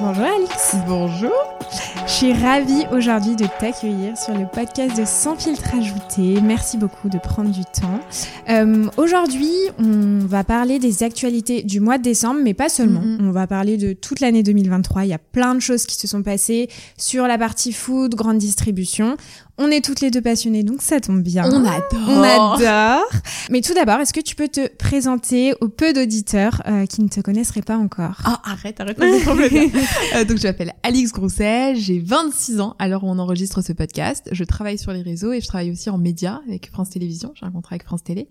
Bonjour Alix. Bonjour. Je suis ravie aujourd'hui de t'accueillir sur le podcast de Sans filtre ajouté. Merci beaucoup de prendre du temps. Euh, aujourd'hui, on va parler des actualités du mois de décembre, mais pas seulement. Mhm. On va parler de toute l'année 2023. Il y a plein de choses qui se sont passées sur la partie food, grande distribution. On est toutes les deux passionnées, donc ça tombe bien. On adore. On adore. Mais tout d'abord, est-ce que tu peux te présenter aux peu d'auditeurs euh, qui ne te connaisseraient pas encore? Ah, arrête, arrête. Euh, donc, je m'appelle Alix Grousset, j'ai 26 ans à l'heure où on enregistre ce podcast. Je travaille sur les réseaux et je travaille aussi en médias avec France Télévisions. J'ai un contrat avec France Télé.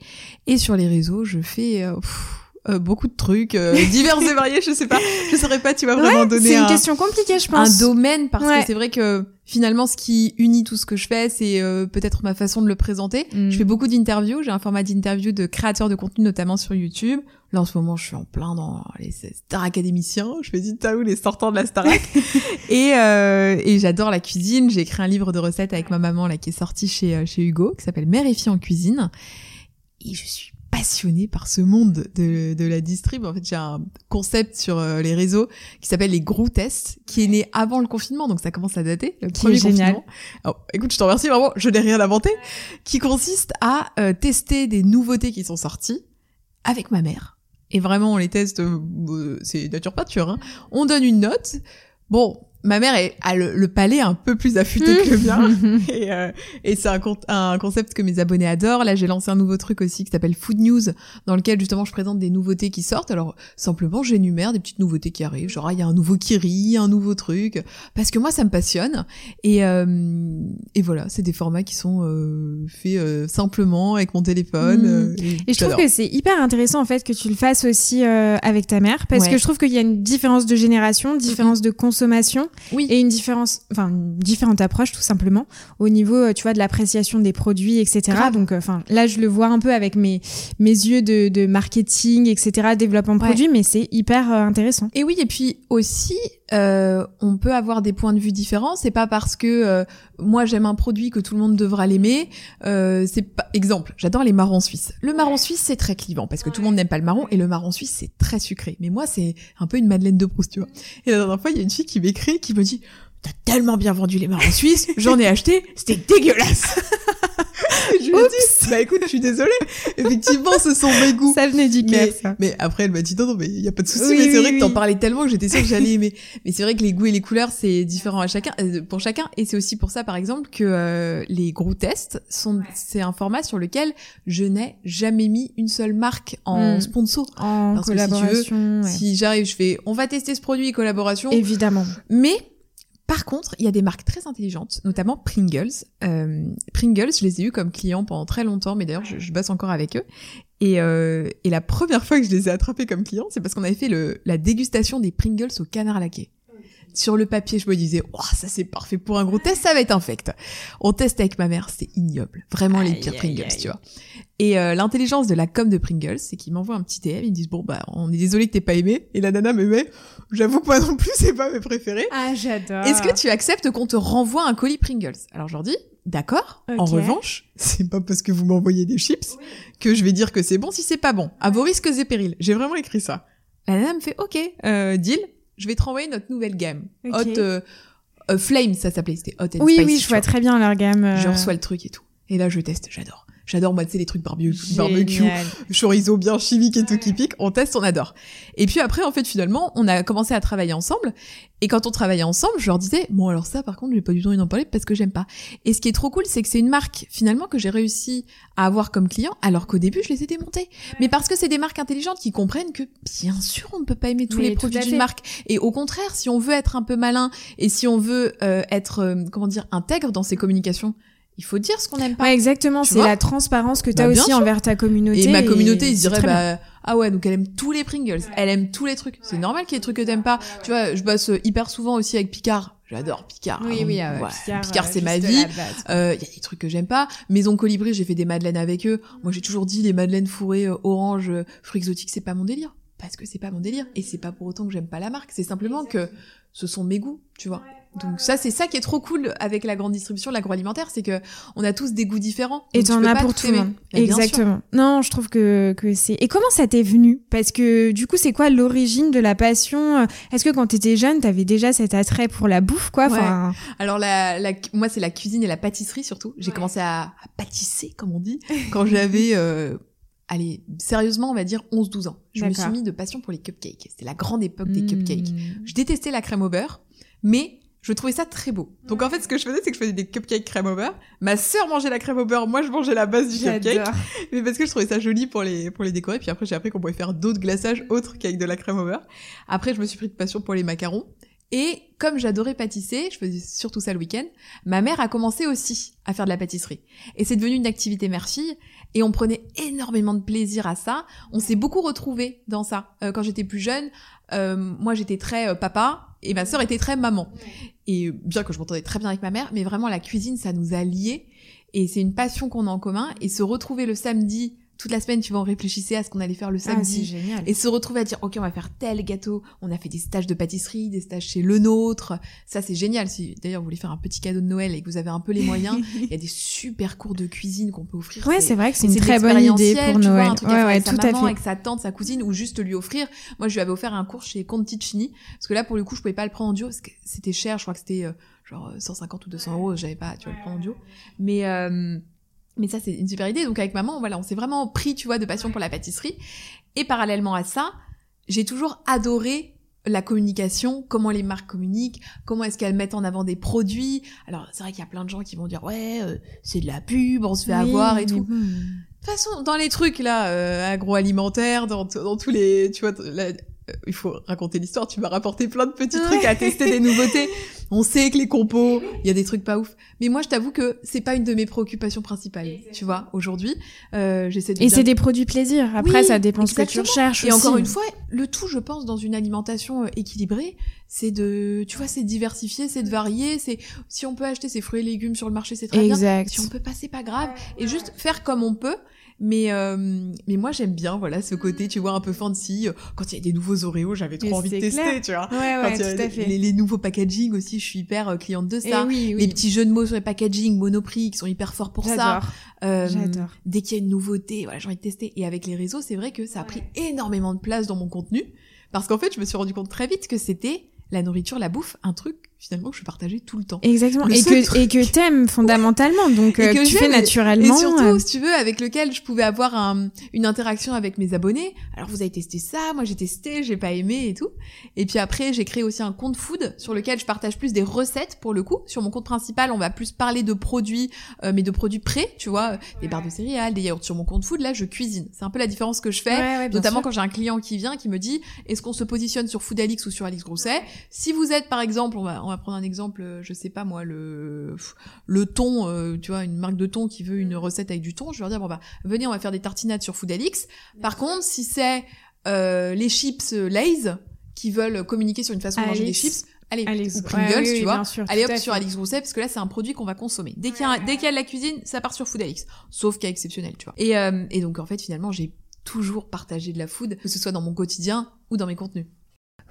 Et sur les réseaux, je fais euh, pff, euh, beaucoup de trucs euh, divers et variés. Je sais pas, je saurais pas, tu vas vraiment donner C'est une un, question compliquée, je un pense. domaine parce Ouais. que c'est vrai que finalement, ce qui unit tout ce que je fais, c'est euh, peut-être ma façon de le présenter. Mm. Je fais beaucoup d'interviews. J'ai un format d'interview de créateurs de contenu, notamment sur YouTube. Là, en ce moment, je suis en plein dans les stars académiciens. Je fais du taou, les sortants de la Starac. et euh, et j'adore la cuisine. J'ai écrit un livre de recettes avec ma maman, là, qui est sorti chez, euh, chez Hugo, qui s'appelle Mère et fille en cuisine. Et je suis passionnée par ce monde de, de la distrib. En fait, j'ai un concept sur euh, les réseaux qui s'appelle les gros tests, qui est né avant le confinement, donc ça commence à dater. Le Qui premier est génial. confinement. Alors, écoute, je te remercie vraiment, je n'ai rien inventé, qui consiste à euh, tester des nouveautés qui sont sorties avec ma mère. Et vraiment, on les teste, euh, c'est nature peinture. Hein. On donne une note. Bon, ma mère est, a le, le palais un peu plus affûté que le mien. Et, euh, et c'est un, un concept que mes abonnés adorent. Là, j'ai lancé un nouveau truc aussi qui s'appelle Food News, dans lequel justement je présente des nouveautés qui sortent. Alors simplement, j'énumère des petites nouveautés qui arrivent. Genre, ah, il y a un nouveau kiri, un nouveau truc. Parce que moi, ça me passionne. Et, euh, et voilà, c'est des formats qui sont euh, faits euh, simplement avec mon téléphone. Mhm. euh, Et je trouve que c'est hyper intéressant en fait que tu le fasses aussi euh, avec ta mère parce Ouais. que je trouve qu'il y a une différence de génération, différence de consommation Oui. et une différence, enfin une différente approche tout simplement au niveau, euh, tu vois, de l'appréciation des produits, etc. Grave. Donc, euh, enfin là, je le vois un peu avec mes mes yeux de, de marketing, etc. Développement de Ouais. produits, mais c'est hyper euh, intéressant. Et oui, et puis aussi, euh, on peut avoir des points de vue différents. C'est pas parce que euh, moi j'aime un produit que tout le monde devra l'aimer. Euh, c'est pas exemple. J'adore les marrons suisses. Le marron suisse c'est très clivant parce que tout le monde n'aime pas le marron et le marron suisse c'est très sucré. Mais moi c'est un peu une Madeleine de Proust, tu vois. Et la dernière fois il y a une fille qui m'écrit qui me dit T'as tellement bien vendu les marrons suisses, j'en ai acheté, c'était dégueulasse. Je lui ai dit, bah écoute, je suis désolée. Effectivement, ce sont mes goûts. Ça venait du cœur, Mais, ça. mais après, elle m'a dit non, non, mais il y a pas de souci. Oui, mais c'est oui, vrai que t'en parlais tellement que j'étais sûre que j'allais aimer. Mais c'est vrai que les goûts et les couleurs, c'est différent à chacun, euh, pour chacun. Et c'est aussi pour ça, par exemple, que euh, les gros tests sont, c'est un format sur lequel je n'ai jamais mis une seule marque en Mm. sponsor. En Parce que si tu veux, collaboration, ouais. Si j'arrive, je fais, on va tester ce produit collaboration. évidemment. Mais par contre, il y a des marques très intelligentes, notamment Pringles. Euh, Pringles, je les ai eu comme clients pendant très longtemps, mais d'ailleurs, je, bosse encore avec eux. Et, euh, et la première fois que je les ai attrapés comme clients, c'est parce qu'on avait fait la dégustation des Pringles au canard laqué. Sur le papier, je me disais, oh, ça c'est parfait pour un gros test, ça va être infect. On teste avec ma mère, c'est ignoble. Vraiment les pires aïe, Pringles, aïe. tu vois. Et euh, l'intelligence de la com de Pringles, c'est qu'ils m'envoient un petit DM, ils me disent, bon, bah, on est désolé que t'aies pas aimé. Et la nana me met, j'avoue que moi non plus, c'est pas mes préférés. Ah, j'adore. Est-ce que tu acceptes qu'on te renvoie un colis Pringles? Alors je leur dis, d'accord. En revanche, c'est pas parce que vous m'envoyez des chips que je vais dire que c'est bon si c'est pas bon. À vos risques et périls. J'ai vraiment écrit ça. La nana me fait, ok, euh, deal, je vais te renvoyer notre nouvelle gamme. Hot euh, euh, Flame, ça s'appelait. C'était Hot and Oui, Spicy, oui, je vois très bien leur gamme. euh, Je reçois le truc et tout. Et là, je teste, j'adore. J'adore, moi, tu sais, les trucs barbecue, chorizo bien chimique et tout qui pique, on teste, on adore. Et puis après, en fait, finalement, on a commencé à travailler ensemble. Et quand on travaillait ensemble, je leur disais, bon, alors ça, par contre, j'ai pas du tout envie d'en parler parce que j'aime pas. Et ce qui est trop cool, c'est que c'est une marque, finalement, que j'ai réussi à avoir comme client, alors qu'au début, je les ai démontés. Mais parce que c'est des marques intelligentes qui comprennent que, bien sûr, on ne peut pas aimer tous Mais les produits d'une marque. Et au contraire, si on veut être un peu malin et si on veut euh, être, euh, comment dire, intègre dans ses communications, il faut dire ce qu'on n'aime pas. Ouais, exactement. C'est la transparence que tu as Bah, aussi envers ta communauté. Et ma communauté, ils se diraient, bien. bah, ah ouais, donc elle aime tous les Pringles, elle aime tous les trucs. C'est normal qu'il y ait des trucs que t'aimes pas. Tu vois, je bosse hyper souvent aussi avec Picard. J'adore Picard. Oui, oui, euh, Ouais, Picard, Picard, euh, c'est ma vie. Euh, Il y a des trucs que j'aime pas. Maison Colibri, j'ai fait des madeleines avec eux. Moi, j'ai toujours dit les madeleines fourrées euh, orange, euh, fruits exotiques, c'est pas mon délire. Parce que c'est pas mon délire. Et c'est pas pour autant que j'aime pas la marque. C'est simplement que ce sont mes goûts, tu vois. Donc ça, c'est ça qui est trop cool avec la grande distribution, l'agroalimentaire, c'est que on a tous des goûts différents. Et t'en as pour tout le monde. Bah. Exactement. Non, je trouve que, que c'est. Et comment ça t'est venu? Parce que du coup, c'est quoi l'origine de la passion? Est-ce que quand t'étais jeune, t'avais déjà cet attrait pour la bouffe, quoi? Enfin, Alors la, la, moi, c'est la cuisine et la pâtisserie surtout. J'ai Ouais. commencé à, à pâtisser, comme on dit, quand j'avais, euh, allez, sérieusement, on va dire 11-12 ans. Je me suis mis de passion pour les cupcakes. C'était la grande époque des hmm. cupcakes. Je détestais la crème au beurre, mais je trouvais ça très beau. Donc en fait, ce que je faisais, c'est que je faisais des cupcakes crème au beurre. Ma sœur mangeait la crème au beurre, moi je mangeais la base du cupcake. Mais parce que je trouvais ça joli pour les, pour les décorer. Puis après, j'ai appris qu'on pouvait faire d'autres glaçages autres qu'avec de la crème au beurre. Après, je me suis pris de passion pour les macarons. Et comme j'adorais pâtisser, je faisais surtout ça le week-end, ma mère a commencé aussi à faire de la pâtisserie. Et c'est devenu une activité mère-fille. Et on prenait énormément de plaisir à ça. On s'est beaucoup retrouvés dans ça. Euh, quand j'étais plus jeune, euh, moi j'étais très euh, papa et ma sœur était très maman. Et bien que je m'entendais très bien avec ma mère, mais vraiment la cuisine, ça nous a liés. Et c'est une passion qu'on a en commun. Et se retrouver le samedi, toute la semaine, tu vois, on réfléchissait à ce qu'on allait faire le Ah, c'est samedi. génial. et se retrouver à dire, OK, on va faire tel gâteau. On a fait des stages de pâtisserie, des stages chez Le Nôtre. Ça, c'est génial. Si d'ailleurs vous voulez faire un petit cadeau de Noël et que vous avez un peu les moyens, il y a des super cours de cuisine qu'on peut offrir. Ouais, c'est vrai que c'est une très bonne idée pour vois, Noël. un truc à Ouais, faire ouais, avec sa tout à fait. avec sa tante, sa cousine, ou juste lui offrir. Moi, je lui avais offert un cours chez Conti Chini, parce que là, pour le coup, je pouvais pas le prendre en duo, parce que c'était cher. Je crois que c'était euh, genre 150 ou 200 euros. J'avais pas, tu vois, le prendre en duo. Mais euh, mais ça, c'est une super idée. Donc avec maman, voilà, on s'est vraiment pris, tu vois, de passion pour la pâtisserie. Et parallèlement à ça, j'ai toujours adoré la communication, comment les marques communiquent, comment est-ce qu'elles mettent en avant des produits. Alors c'est vrai qu'il y a plein de gens qui vont dire ouais, euh, c'est de la pub, on se fait Oui, avoir et tout. De toute façon, dans les trucs là, euh, agroalimentaires, dans, dans tous les, tu vois, euh, il faut raconter l'histoire. Tu m'as rapporté plein de petits trucs à tester, des nouveautés. On sait que les compos, il y a des trucs pas ouf. Mais moi, je t'avoue que c'est pas une de mes préoccupations principales. Tu vois, aujourd'hui, euh, j'essaie de. Et bien- c'est des produits plaisir. Après, Oui, ça dépend ce que tu recherches. Et encore une fois, le tout, je pense, dans une alimentation euh, équilibrée, c'est de, tu vois, c'est de diversifier, c'est de varier, c'est si on peut acheter ses fruits et légumes sur le marché, c'est très bien. Exact. Si on peut pas, c'est pas grave. Et juste faire comme on peut. Mais euh, mais moi j'aime bien voilà ce côté tu vois un peu fancy quand il y a des nouveaux Oreos j'avais trop Mais envie de tester clair. tu vois Ouais, ouais, tout à les, fait. les- les nouveaux packaging aussi je suis hyper euh, cliente de Eh ça oui, oui. les petits jeux de mots sur les packaging monoprix qui sont hyper forts pour ça. Euh, J'adore. dès qu'il y a une nouveauté, voilà, j'ai envie de tester. Et avec les réseaux, c'est vrai que ça a pris énormément de place dans mon contenu. Parce qu'en fait, je me suis rendu compte très vite que c'était la nourriture, la bouffe, un truc finalement que je partageais tout le temps. Exactement. Le Et que, truc- et que t'aimes fondamentalement. Donc, Et euh, que tu fais naturellement. Et surtout, euh, si tu veux, avec lequel je pouvais avoir un- une interaction avec mes abonnés. Alors, vous avez testé ça, moi j'ai testé, j'ai pas aimé et tout. Et puis après, j'ai créé aussi un compte food sur lequel je partage plus des recettes pour le coup. Sur mon compte principal, on va plus parler de produits, euh, mais de produits prêts, tu vois, des barres de céréales, des yaourts. Sur mon compte food, là, je cuisine. C'est un peu la différence que je fais. ouais, Notamment sûr. quand j'ai un client qui vient, qui me dit, est-ce qu'on se positionne sur Food Alix ou sur Alix Grousset Si vous êtes, par exemple, on va, on va prendre un exemple, euh, je sais pas moi, le, le thon, euh, tu vois, une marque de thon qui veut une recette avec du thon, je vais leur dire, bon bah, venez, on va faire des tartinades sur Food Alix. Par contre, si c'est euh, les chips Lay's qui veulent communiquer sur une façon de manger des chips, allez, Alex, ou ouais, Pringles, oui, oui, tu vois, sûr, allez hop sur fait. Alix Grousset, parce que là, c'est un produit qu'on va consommer. Dès qu'il y, a, dès qu'il y a de la cuisine, ça part sur Food Alix. Sauf cas exceptionnel, tu vois. Et, euh, et donc, en fait, finalement, j'ai toujours partagé de la food, que ce soit dans mon quotidien ou dans mes contenus.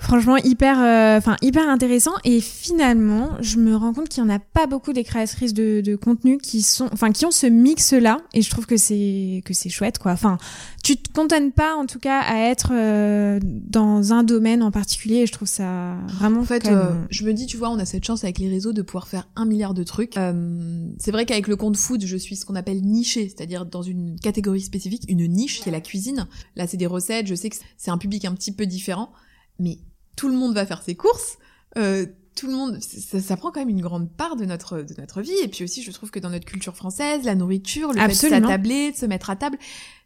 Franchement, hyper, euh, enfin hyper intéressant. Et finalement, je me rends compte qu'il y en a pas beaucoup des créatrices de, de contenu qui sont, enfin, qui ont ce mix-là. Et je trouve que c'est que c'est chouette, quoi. Enfin, tu te cantonnes pas, en tout cas, à être euh, dans un domaine en particulier. Et je trouve ça vraiment. En fait, même- euh, je me dis, tu vois, on a cette chance avec les réseaux de pouvoir faire un milliard de trucs. Euh, c'est vrai qu'avec le compte food, je suis ce qu'on appelle niché, c'est-à-dire dans une catégorie spécifique, une niche qui est la cuisine. Là, c'est des recettes, je sais que c'est un public un petit peu différent, mais tout le monde va faire ses courses. Euh, tout le monde, ça, ça prend quand même une grande part de notre de notre vie. Et puis aussi, je trouve que dans notre culture française, la nourriture, le fait de s'attabler, de se mettre à table,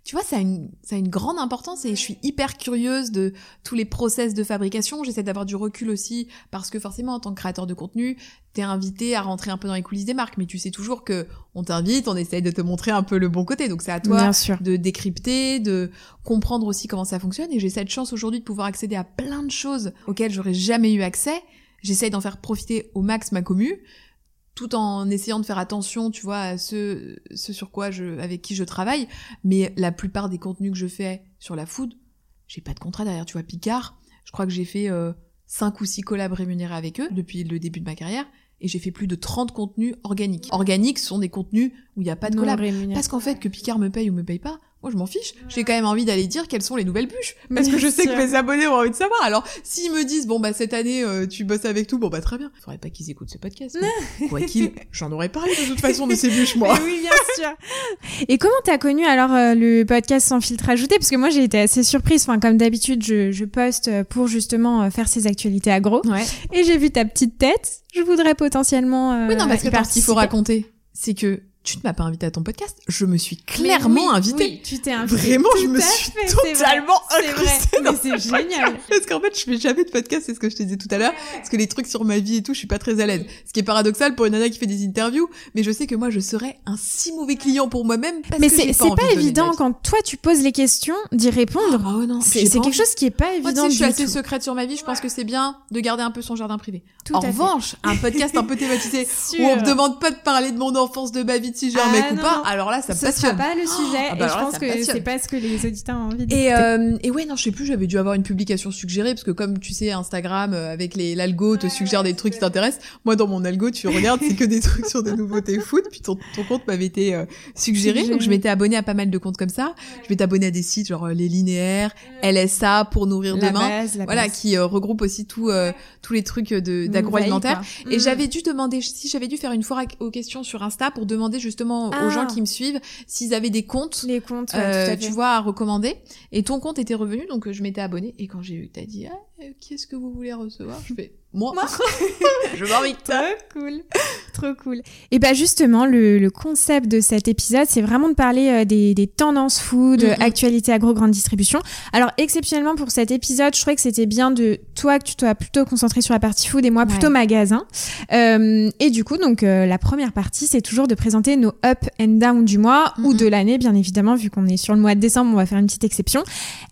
tu vois, ça a une ça a une grande importance. Et je suis hyper curieuse de tous les process de fabrication. J'essaie d'avoir du recul aussi parce que forcément, en tant que créateur de contenu, t'es invité à rentrer un peu dans les coulisses des marques, mais tu sais toujours que on t'invite, on essaye de te montrer un peu le bon côté. Donc c'est à toi Bien sûr. de décrypter, de comprendre aussi comment ça fonctionne. Et j'ai cette chance aujourd'hui de pouvoir accéder à plein de choses auxquelles j'aurais jamais eu accès. J'essaye d'en faire profiter au max ma commu, tout en essayant de faire attention, tu vois, à ce, ce sur quoi je, avec qui je travaille. Mais la plupart des contenus que je fais sur la food, j'ai pas de contrat derrière. Tu vois, Picard, je crois que j'ai fait euh, 5 ou 6 collabs rémunérés avec eux depuis le début de ma carrière et j'ai fait plus de 30 contenus organiques. Organiques sont des contenus où il n'y a pas de collab. Parce qu'en fait, que Picard me paye ou me paye pas, moi je m'en fiche. J'ai quand même envie d'aller dire quelles sont les nouvelles bûches. Parce que je sais que mes abonnés ont envie de savoir. Alors, s'ils me disent, bon bah cette année euh, tu bosses avec tout, bon bah très bien. Faudrait pas qu'ils écoutent ce podcast. Quoi qu'il, j'en aurais parlé de toute façon de ces bûches, moi. Mais oui, bien sûr. Et comment t'as connu alors euh, le podcast sans filtre ajouté? Parce que moi j'ai été assez surprise. Enfin, comme d'habitude, je, je poste euh, pour justement faire ces actualités agro. Ouais. Et j'ai vu ta petite tête. Je voudrais potentiellement. euh, Oui, non, parce que y attends, ce qu'il faut raconter, c'est que tu ne m'as pas invité à ton podcast. Je me suis clairement oui, invitée. Oui, tu t'es invitée. Vraiment, je me suis fait, totalement C'est vrai, incrustée mais c'est ce génial. Parce qu'en fait, je fais jamais de podcast, c'est ce que je te disais tout à l'heure. Parce que les trucs sur ma vie et tout, je suis pas très à l'aise. Ce qui est paradoxal pour une nana qui fait des interviews. Mais je sais que moi, je serais un si mauvais client pour moi-même. parce Mais que c'est pas évident quand toi tu poses les questions d'y répondre. Ouais, non. C'est quelque envie. chose qui est pas Moi, tu évident sais, je suis assez tout. secrète sur ma vie. Je pense que c'est bien de garder un peu son jardin privé. Tout en revanche, un podcast un peu thématisé où on me demande pas de parler de mon enfance, de ma vie, si Ah, ou pas, alors là, ça me Ce passionne. pas le sujet Ah bah et je là, pense que c'est pas ce que les auditeurs ont envie Et, euh, et ouais, non, je sais plus, j'avais dû avoir une publication suggérée, parce que comme tu sais, Instagram, euh, avec les l'algo, te suggère des trucs qui t'intéressent. Moi, dans mon algo, tu regardes, c'est que des trucs sur des nouveautés foot, puis ton, ton compte m'avait été euh, suggéré, Suggéré. donc je m'étais abonnée à pas mal de comptes comme ça. Je m'étais abonnée à des sites genre euh, Les Linéaires, LSA, Pour Nourrir la Demain. base, Voilà, base. qui regroupe aussi tout, tous les trucs d'agroalimentaire. Et Mm. j'avais dû demander, si j'avais dû faire une foire aux questions sur Insta pour demander justement Ah. aux gens qui me suivent s'ils avaient des comptes les comptes, ouais, euh, tu vois, à recommander. Et ton compte était revenu, donc euh, je m'étais abonnée. Et quand j'ai eu, t'as dit, ah, euh, qu'est-ce que vous voulez recevoir? Je fais, moi, Moi. je m'invite. Trop cool, trop cool. Et bah justement, le, le concept de cet épisode, c'est vraiment de parler euh, des, des tendances food, Mhm. euh, actualité agro grande distribution. Alors exceptionnellement pour cet épisode, je trouvais que c'était bien de toi que tu sois plutôt concentré sur la partie food et moi plutôt Ouais. magasin. Euh, et du coup, donc euh, la première partie, c'est toujours de présenter nos up and down du mois ou Mhm. de l'année, bien évidemment, vu qu'on est sur le mois de décembre, on va faire une petite exception.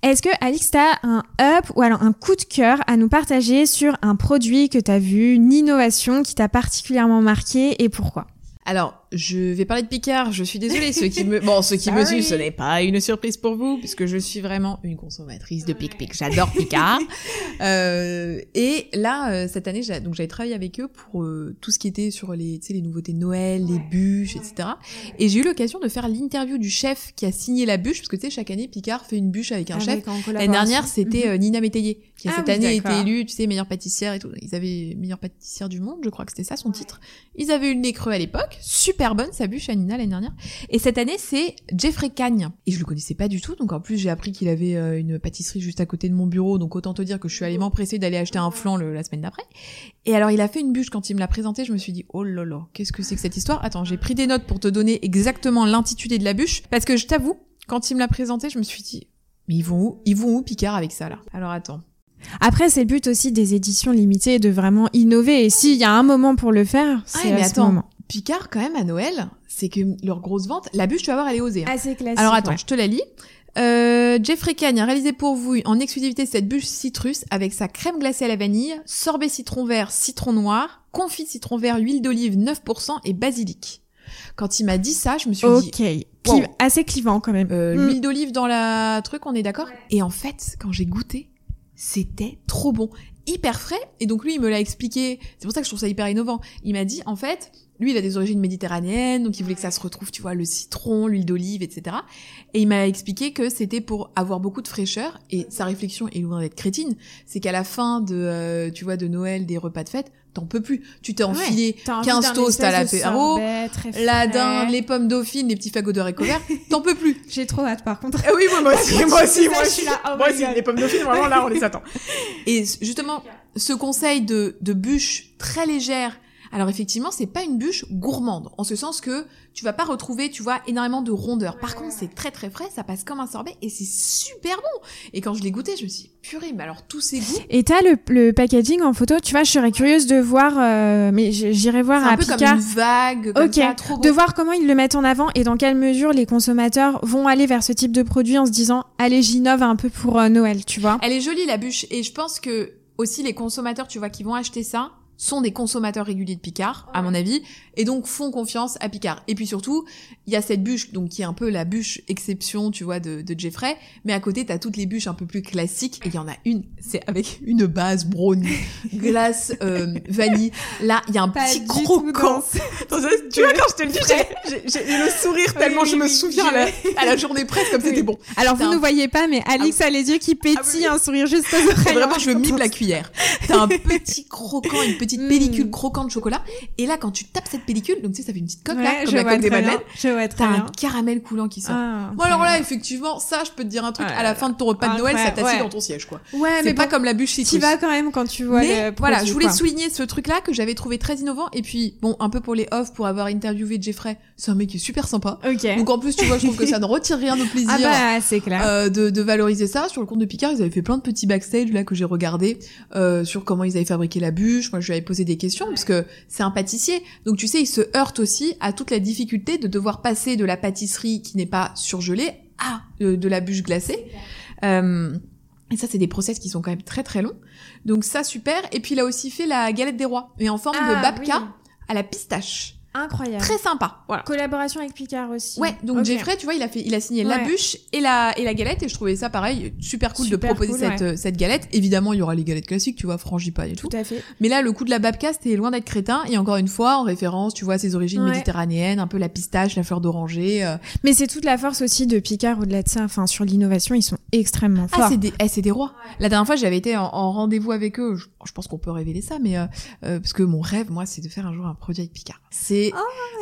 Est-ce que Alix, t'as un up ou alors un coup de cœur à nous partager sur un produit que t'as vu, une innovation qui t'a particulièrement marqué et pourquoi? Alors, je vais parler de Picard. Je suis désolée, ceux qui me, bon, ceux qui me suivent, ce n'est pas une surprise pour vous, puisque je suis vraiment une consommatrice de Pic Pic. J'adore Picard. euh, et là, euh, cette année, donc j'avais travaillé avec eux pour euh, tout ce qui était sur les, tu sais, les nouveautés de Noël, les bûches, etc. Et j'ai eu l'occasion de faire l'interview du chef qui a signé la bûche, parce que tu sais, chaque année, Picard fait une bûche avec un chef. L'année dernière, c'était euh, Nina Métayer, qui a Ah cette oui, année été d'accord. élue, tu sais, meilleure pâtissière et tout. Ils avaient meilleure pâtissière du monde, je crois que c'était ça son titre. Ils avaient eu le nez creux à l'époque, super bonne sa bûche à Nina l'année dernière. Et cette année, c'est Jeffrey Cagne. Et je le connaissais pas du tout, donc en plus j'ai appris qu'il avait euh, une pâtisserie juste à côté de mon bureau, donc autant te dire que je suis allée m'empresser d'aller acheter un flan le- la semaine d'après. Et alors il a fait une bûche quand il me l'a présentée, je me suis dit oh là là, qu'est-ce que c'est que cette histoire? Attends, j'ai pris des notes pour te donner exactement l'intitulé de la bûche, parce que je t'avoue, quand il me l'a présentée, je me suis dit mais ils vont où? Ils vont où Picard avec ça là? Alors attends. Après, c'est le but aussi des éditions limitées de vraiment innover. Et s'il y a un moment pour le faire, c'est Ah, mais à ce attends. moment. Picard, quand même, à Noël, c'est que leur grosse vente, la bûche, tu vas voir, elle est osée. hein. Assez classique. Alors attends, ouais. je te la lis. Euh, Jeffrey Cagne a réalisé pour vous en exclusivité cette bûche citrus avec sa crème glacée à la vanille, sorbet citron vert, citron noir, confit citron vert, huile d'olive 9% et basilic. Quand il m'a dit ça, je me suis dit, Ok. Wow. Assez clivant quand même. euh, Mm. l'huile d'olive dans la truc, on est d'accord? Et en fait, quand j'ai goûté, c'était trop bon, hyper frais. Et donc lui, il me l'a expliqué. C'est pour ça que je trouve ça hyper innovant. Il m'a dit, en fait, lui, il a des origines méditerranéennes, donc il voulait que ça se retrouve, tu vois, le citron, l'huile d'olive, etc. Et il m'a expliqué que c'était pour avoir beaucoup de fraîcheur. Et sa réflexion est loin d'être crétine. C'est qu'à la fin de, euh, tu vois, de Noël, des repas de fête, t'en peux plus. Tu t'es enfilé envie 15 d'un toasts à l'apéro, la dinde, les pommes dauphines, les petits fagots de haricots verts, t'en peux plus. J'ai trop hâte par contre. Ah oui, moi, moi aussi, moi aussi, moi aussi. oh moi aussi, God. les pommes dauphines, vraiment, là, on les attend. Et justement, ce conseil de, de bûche très légère, alors effectivement, c'est pas une bûche gourmande, en ce sens que tu vas pas retrouver, tu vois, énormément de rondeur. Par contre, c'est très très frais, ça passe comme un sorbet, et c'est super bon. Et quand je l'ai goûté, je me suis dit, purée, mais alors tous ces goûts, Et t'as le, le packaging en photo? Tu vois, je serais curieuse de voir, euh, mais j'irai voir c'est un à peu comme une vague, comme ça, trop bon. de voir comment ils le mettent en avant et dans quelle mesure les consommateurs vont aller vers ce type de produit en se disant allez j'innove un peu pour euh, Noël, tu vois? Elle est jolie la bûche et je pense que aussi les consommateurs, tu vois, qui vont acheter ça sont des consommateurs réguliers de Picard, à mon avis, et donc font confiance à Picard. Et puis surtout, il y a cette bûche, donc qui est un peu la bûche exception, tu vois, de, de Jeffrey, mais à côté, t'as toutes les bûches un peu plus classiques, et il y en a une, c'est avec une base brownie, glace, euh, vanille. Là, il y a un Pas petit croquant. tu vois, quand je te le dis, j'ai- le sourire tellement Oui, je me souviens à la, à la journée presse comme c'était bon. Alors vous un- ne voyez pas, mais Alix a les yeux qui pétillent, un sourire juste. Vraiment, je mime la cuillère. T'as un petit croquant, une petite Mm. pellicule croquante de chocolat. Et là, quand tu tapes cette pellicule, donc tu sais, ça fait une petite coque là, Ouais, comme je la coque des madeleines. T'as un caramel coulant qui sort. Ah, Bon alors là, effectivement, ça, je peux te dire un truc. Ouais. à la fin de ton repas de Noël, ça t'assied ouais. dans ton siège, quoi. Ouais, mais pas bon, comme la bûche citrus. vas quand même quand tu vois Mais voilà, je voulais quoi. souligner ce truc-là que j'avais trouvé très innovant. Et puis, bon, un peu pour les off, pour avoir interviewé Jeffrey, c'est un mec qui est super sympa. Ok. Donc en plus, tu vois, je trouve que ça ne retire rien au plaisir. Ah bah c'est clair. euh, de, de valoriser ça sur le compte de Picard ils avaient fait plein de petits backstage là que j'ai regardé euh, sur comment ils avaient fabriqué la bûche moi je lui avais posé des questions parce que c'est un pâtissier donc tu sais il se heurte aussi à toute la difficulté de devoir passer de la pâtisserie qui n'est pas surgelée à euh, de la bûche glacée euh, et ça, c'est des process qui sont quand même très très longs. Donc ça, super. Et puis il a aussi fait la galette des rois, mais en forme de Ah, babka oui. à la pistache. Incroyable. Très sympa. Voilà. Collaboration avec Picard aussi. Ouais, donc. Jeffrey, tu vois, il a fait, il a signé la bûche et la et la galette et je trouvais ça pareil super cool Super de proposer cool, cette cette galette. Évidemment, il y aura les galettes classiques, tu vois, frangipane et tout. Tout à fait. Mais là, le coup de la babka, c'était loin d'être crétin et encore une fois, en référence, tu vois, à ses origines Ouais. méditerranéennes, un peu la pistache, la fleur d'oranger. euh. Mais c'est toute la force aussi de Picard au-delà de ça. Enfin, sur l'innovation, ils sont extrêmement Ah, forts. c'est des, eh, c'est des rois. La dernière fois, j'avais été en, en rendez-vous avec eux. Je, je pense qu'on peut révéler ça, mais euh, euh, parce que mon rêve, moi, c'est de faire un jour un produit avec Picard. C'est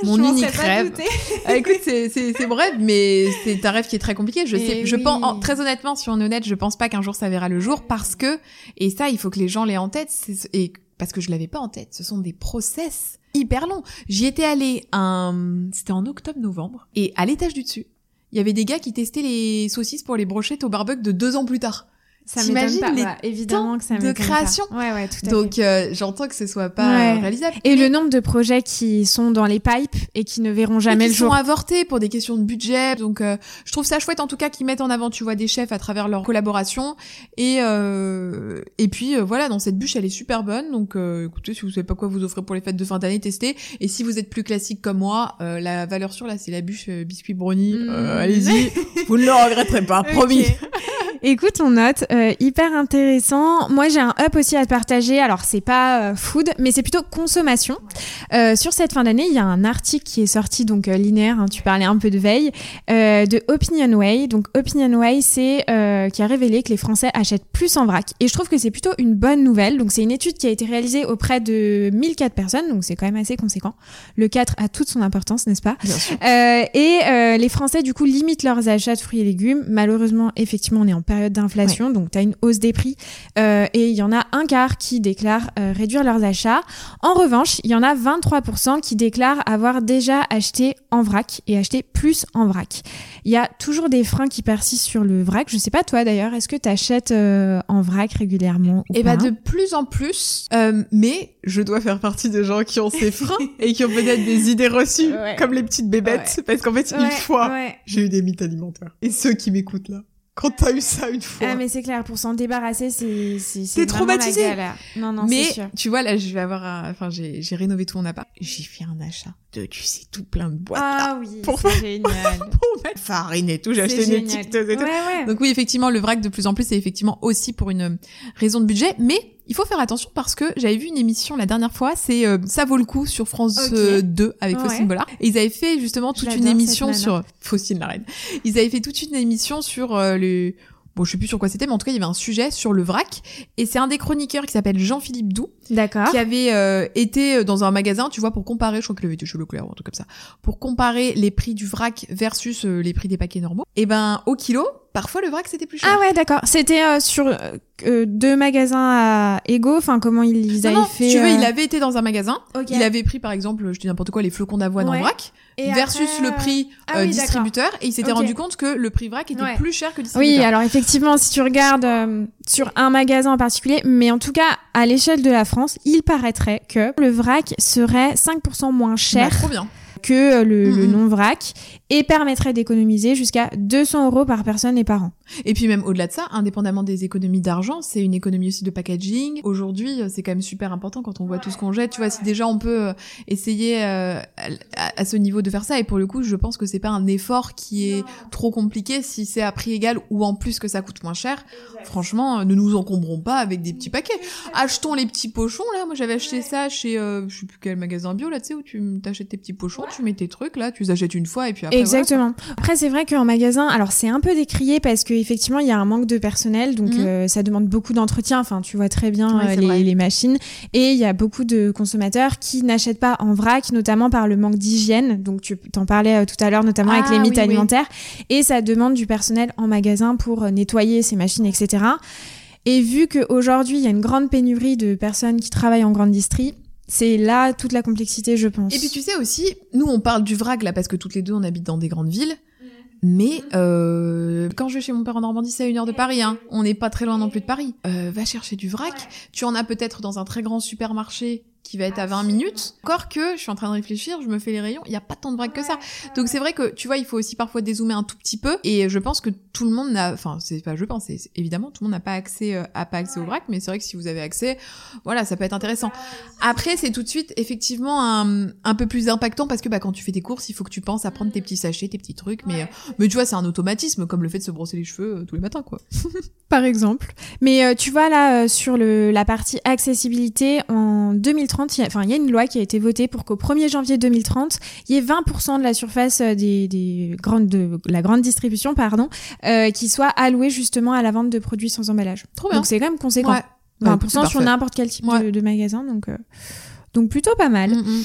mon Je m'en unique rêve. Ah, écoute, c'est, mon rêve, mais c'est un rêve qui est très compliqué. Je Eh sais, je pense, en- très honnêtement, si on est honnête, je pense pas qu'un jour ça verra le jour parce que, et ça, il faut que les gens l'aient en tête, et parce que je l'avais pas en tête, ce sont des process hyper longs. J'y étais allée un, c'était en octobre-novembre, et à l'étage du dessus, il y avait des gars qui testaient les saucisses pour les brochettes au barbecue de deux ans plus tard. Ça T'imagines pas. les évidemment que ça de m'étonne pas. création. Ouais, ouais, tout à. Donc, euh, j'entends que ce soit pas Ouais. réalisable. Et Mais- le nombre de projets qui sont dans les pipes et qui ne verront jamais qui le jour. sont avortés pour des questions de budget. Donc, euh, je trouve ça chouette en tout cas qu'ils mettent en avant, tu vois, des chefs à travers leur collaboration. Et euh, et puis euh, voilà, dans cette bûche, elle est super bonne. Donc, euh, écoutez, si vous savez pas quoi vous offrir pour les fêtes de fin d'année, testez. Et si vous êtes plus classique comme moi, euh, la valeur sûre là, c'est la bûche biscuit brownie. Euh, Mm. Allez-y, vous ne le regretterez pas, promis. Écoute, on note, euh, hyper intéressant. Moi, j'ai un up aussi à te partager. Alors, c'est pas euh, food, mais c'est plutôt consommation. Euh, sur cette fin d'année, il y a un article qui est sorti, donc euh, linéaire, hein, tu parlais un peu de veille, euh, de Opinionway. Donc, Opinionway, c'est euh, qui a révélé que les Français achètent plus en vrac. Et je trouve que c'est plutôt une bonne nouvelle. Donc, c'est une étude qui a été réalisée auprès de 1004 personnes, donc c'est quand même assez conséquent. Le 4 a toute son importance, n'est-ce pas? Bien sûr. euh, et euh, les Français, du coup, limitent leurs achats de fruits et légumes. Malheureusement, effectivement, on est en période d'inflation, donc tu as une hausse des prix. Euh, et il y en a un quart qui déclarent euh, réduire leurs achats. En revanche, il y en a 23% qui déclarent avoir déjà acheté en vrac et acheté plus en vrac. Il y a toujours des freins qui persistent sur le vrac. Je sais pas toi d'ailleurs, est-ce que tu achètes en vrac régulièrement ou Et bah de plus en plus, euh, mais je dois faire partie des gens qui ont ces freins et qui ont peut-être des idées reçues, Ouais. comme les petites bébêtes, parce qu'en fait, une fois, j'ai eu des mythes alimentaires. Et ceux qui m'écoutent là, quand t'as eu ça une fois. Ah, mais c'est clair, pour s'en débarrasser, c'est c'est c'est T'es vraiment la traumatisé. galère. Non non, mais c'est sûr. tu vois là, je vais avoir, un... enfin j'ai rénové tout mon appart. J'ai fait un achat de, tu sais, tout plein de boîtes là, Ah oui, Pour- c'est génial. pour mettre farine et tout. J'ai acheté C'est une génial. étiqueteuse et tout. Ouais, ouais. Donc oui, effectivement, le vrac de plus en plus, c'est effectivement aussi pour une euh, raison de budget, mais il faut faire attention parce que j'avais vu une émission la dernière fois, c'est euh, ça vaut le coup sur France Ok. euh, 2 avec Ouais. Faustine Bollard. Et ils avaient fait justement toute une émission sur Faustine la reine. Ils avaient fait toute une émission sur euh, le Bon, je sais plus sur quoi c'était, mais en tout cas, il y avait un sujet sur le vrac. Et c'est un des chroniqueurs qui s'appelle Jean-Philippe Doux, D'accord. qui avait euh, été dans un magasin, tu vois, pour comparer, je crois qu'il avait été chez Leclerc ou un truc comme ça, pour comparer les prix du vrac versus euh, les prix des paquets normaux. Et ben, au kilo, parfois le vrac c'était plus cher. Ah ouais, d'accord. C'était euh, sur euh, euh, deux magasins à Ego. Enfin, comment ils, ils Non, avaient non, fait tu veux, euh, il avait été dans un magasin, il avait pris par exemple, je dis n'importe quoi, les flocons d'avoine Ouais. en vrac, Et versus après, le prix ah oui, distributeur, et il s'était rendu compte que le prix vrac était Ouais. plus cher que le Oui, distributeur. alors effectivement, si tu regardes sur un magasin en particulier, mais en tout cas, à l'échelle de la France, il paraîtrait que le vrac serait 5% moins Bah, cher trop bien. que le, le non-vrac. Et permettrait d'économiser jusqu'à 200 euros par personne et par an. Et puis même au-delà de ça, indépendamment des économies d'argent, c'est une économie aussi de packaging. Aujourd'hui, c'est quand même super important quand on voit tout ce qu'on jette. Tu vois, si déjà on peut euh, essayer euh, à, ce niveau de faire ça, et pour le coup, je pense que c'est pas un effort qui est trop compliqué si c'est à prix égal ou en plus que ça coûte moins cher. Franchement, ne nous encombrons pas avec des petits paquets. Achetons les petits pochons là. Moi, j'avais acheté ça chez euh, je sais plus quel magasin bio là, tu sais où tu t'achètes tes petits pochons, tu mets tes trucs là, tu les achètes une fois et puis après. Exactement. après, c'est vrai qu'en magasin, alors c'est un peu décrié parce que effectivement, il y a un manque de personnel, donc mhm. euh, ça demande beaucoup d'entretien. Enfin, tu vois très bien euh, les, les, machines, et il y a beaucoup de consommateurs qui n'achètent pas en vrac, notamment par le manque d'hygiène. Donc tu t'en parlais tout à l'heure, notamment avec ah les mythes alimentaires, et ça demande du personnel en magasin pour nettoyer ces machines, etc. Et vu qu'aujourd'hui, il y a une grande pénurie de personnes qui travaillent en grande distrie, c'est là toute la complexité, je pense. Et puis tu sais aussi, nous on parle du vrac là parce que toutes les deux on habite dans des grandes villes. Mais euh, quand je vais chez mon père en Normandie, c'est à une heure de Paris. Hein. On n'est pas très loin non plus de Paris. Euh, va chercher du vrac. Tu en as peut-être dans un très grand supermarché qui va être à 20 minutes. Encore que je suis en train de réfléchir, je me fais les rayons, il n'y a pas tant de vrac que ça. Donc c'est vrai que tu vois, il faut aussi parfois dézoomer un tout petit peu. Et je pense que tout le monde n'a, enfin c'est pas je pense, c'est évidemment tout le monde n'a pas accès, euh, a pas accès au vrac, mais c'est vrai que si vous avez accès, voilà, ça peut être intéressant. Après c'est tout de suite effectivement un, un peu plus impactant parce que bah quand tu fais tes courses, il faut que tu penses à prendre tes petits sachets, tes petits trucs, mais euh, mais tu vois c'est un automatisme comme le fait de se brosser les cheveux euh, tous les matins quoi. Par exemple. Mais tu vois là sur le la partie accessibilité en 2030, enfin il y a une loi qui a été votée pour qu'au 1er janvier 2030, il y ait 20% de la surface euh, des, des grandes, de la grande distribution, pardon, euh, qui soit allouée justement à la vente de produits sans emballage. Trop Donc c'est quand même conséquent. 20% sur n'importe quel type de, magasin, donc, euh, donc plutôt pas mal. Mm, mm.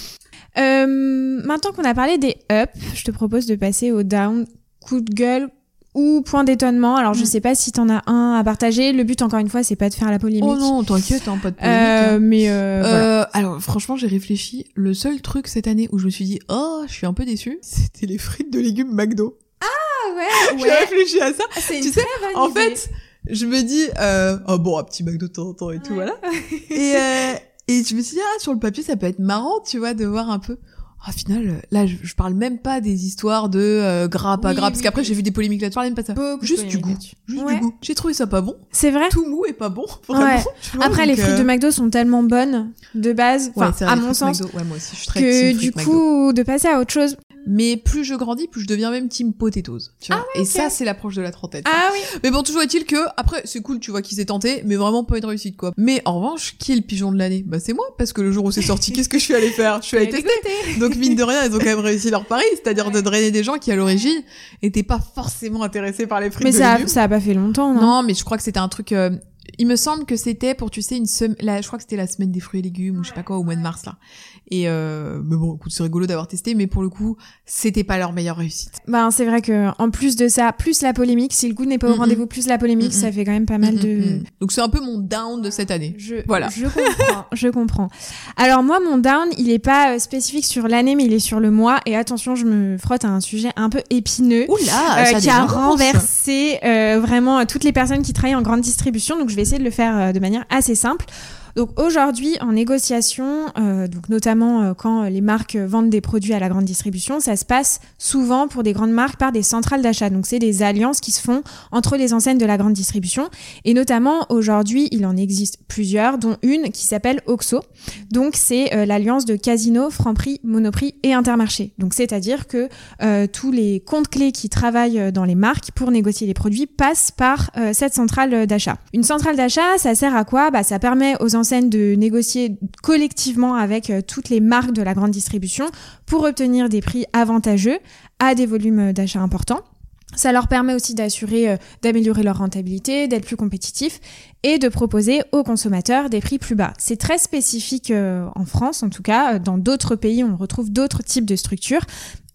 Euh, maintenant qu'on a parlé des up, je te propose de passer au down, coup de gueule, ou point d'étonnement. Alors, je mm. sais pas si t'en as un à partager. Le but, encore une fois, c'est pas de faire la polémique. Oh non, t'inquiète, hein, pas de polémique. Euh, hein. Mais euh, euh, alors, franchement, j'ai réfléchi. Le seul truc cette année où je me suis dit, oh, je suis un peu déçue, c'était les frites de légumes McDo. Ah ouais, ouais. j'ai réfléchi à ça. C'est une tu très bonne En fait, je me dis, euh, oh bon, un petit McDo de temps en temps et tout, voilà. et euh, et je me suis dit, ah, sur le papier, ça peut être marrant, tu vois, de voir un peu au final, là, je, je, parle même pas des histoires de euh, gras, pas gras, parce qu'après j'ai vu des polémiques là-dessus. Je parle même pas ça. juste du goût. Juste du goût. J'ai trouvé ça pas bon. C'est vrai. Tout mou et pas bon. Vraiment. après, les frites de euh, McDo sont tellement bonnes de base, enfin à mon sens, ouais, moi aussi, je suis très que du coup, de passer à autre chose. Mais plus je grandis, plus je deviens même team potatoes. Tu vois. Ah et ça, c'est l'approche de la trentaine. Ah oui. Mais bon, toujours est-il que après, c'est cool, tu vois, qu'ils aient tenté, mais vraiment pas une réussite quoi. Mais en revanche, qui est le pigeon de l'année? Bah c'est moi, parce que le jour où c'est sorti, qu'est-ce que je suis allée faire? Je suis allée tester. Donc mine de rien, ils ont quand même réussi leur pari, c'est-à-dire de drainer des gens qui à l'origine étaient pas forcément intéressés par les frites mais de ça, légumes. ça a pas fait longtemps, non? Non, mais je crois que c'était un truc. Euh, il me semble que c'était pour, tu sais, une semaine. Je crois que c'était la semaine des fruits et légumes ou je sais pas quoi au mois de mars là. Et euh, mais bon, écoute, c'est rigolo d'avoir testé, mais pour le coup, c'était pas leur meilleure réussite. Ben c'est vrai que en plus de ça, plus la polémique, si le goût n'est pas au rendez-vous, plus la polémique, ça fait quand même pas mal de. Donc c'est un peu mon down de cette année. Je voilà. Je comprends. je comprends. Alors moi, mon down, il est pas euh, spécifique sur l'année, mais il est sur le mois. Et attention, je me frotte à un sujet un peu épineux, Oula, euh, qui a renversé euh, vraiment toutes les personnes qui travaillent en grande distribution. Donc je vais essayer de le faire euh, de manière assez simple. Donc aujourd'hui, en négociation, euh, donc notamment euh, quand les marques vendent des produits à la grande distribution, ça se passe souvent pour des grandes marques par des centrales d'achat. Donc c'est des alliances qui se font entre les enseignes de la grande distribution. Et notamment aujourd'hui, il en existe plusieurs, dont une qui s'appelle Oxo. Donc c'est euh, l'alliance de Casino, Franprix, Monoprix et Intermarché. Donc c'est-à-dire que euh, tous les comptes clés qui travaillent dans les marques pour négocier les produits passent par cette centrale d'achat. Une centrale d'achat, ça sert à quoi? Bah ça permet aux scène de négocier collectivement avec euh, toutes les marques de la grande distribution pour obtenir des prix avantageux à des volumes d'achat importants. Ça leur permet aussi d'assurer, euh, d'améliorer leur rentabilité, d'être plus compétitifs et de proposer aux consommateurs des prix plus bas. C'est très spécifique euh, en France, en tout cas. Dans d'autres pays, on retrouve d'autres types de structures.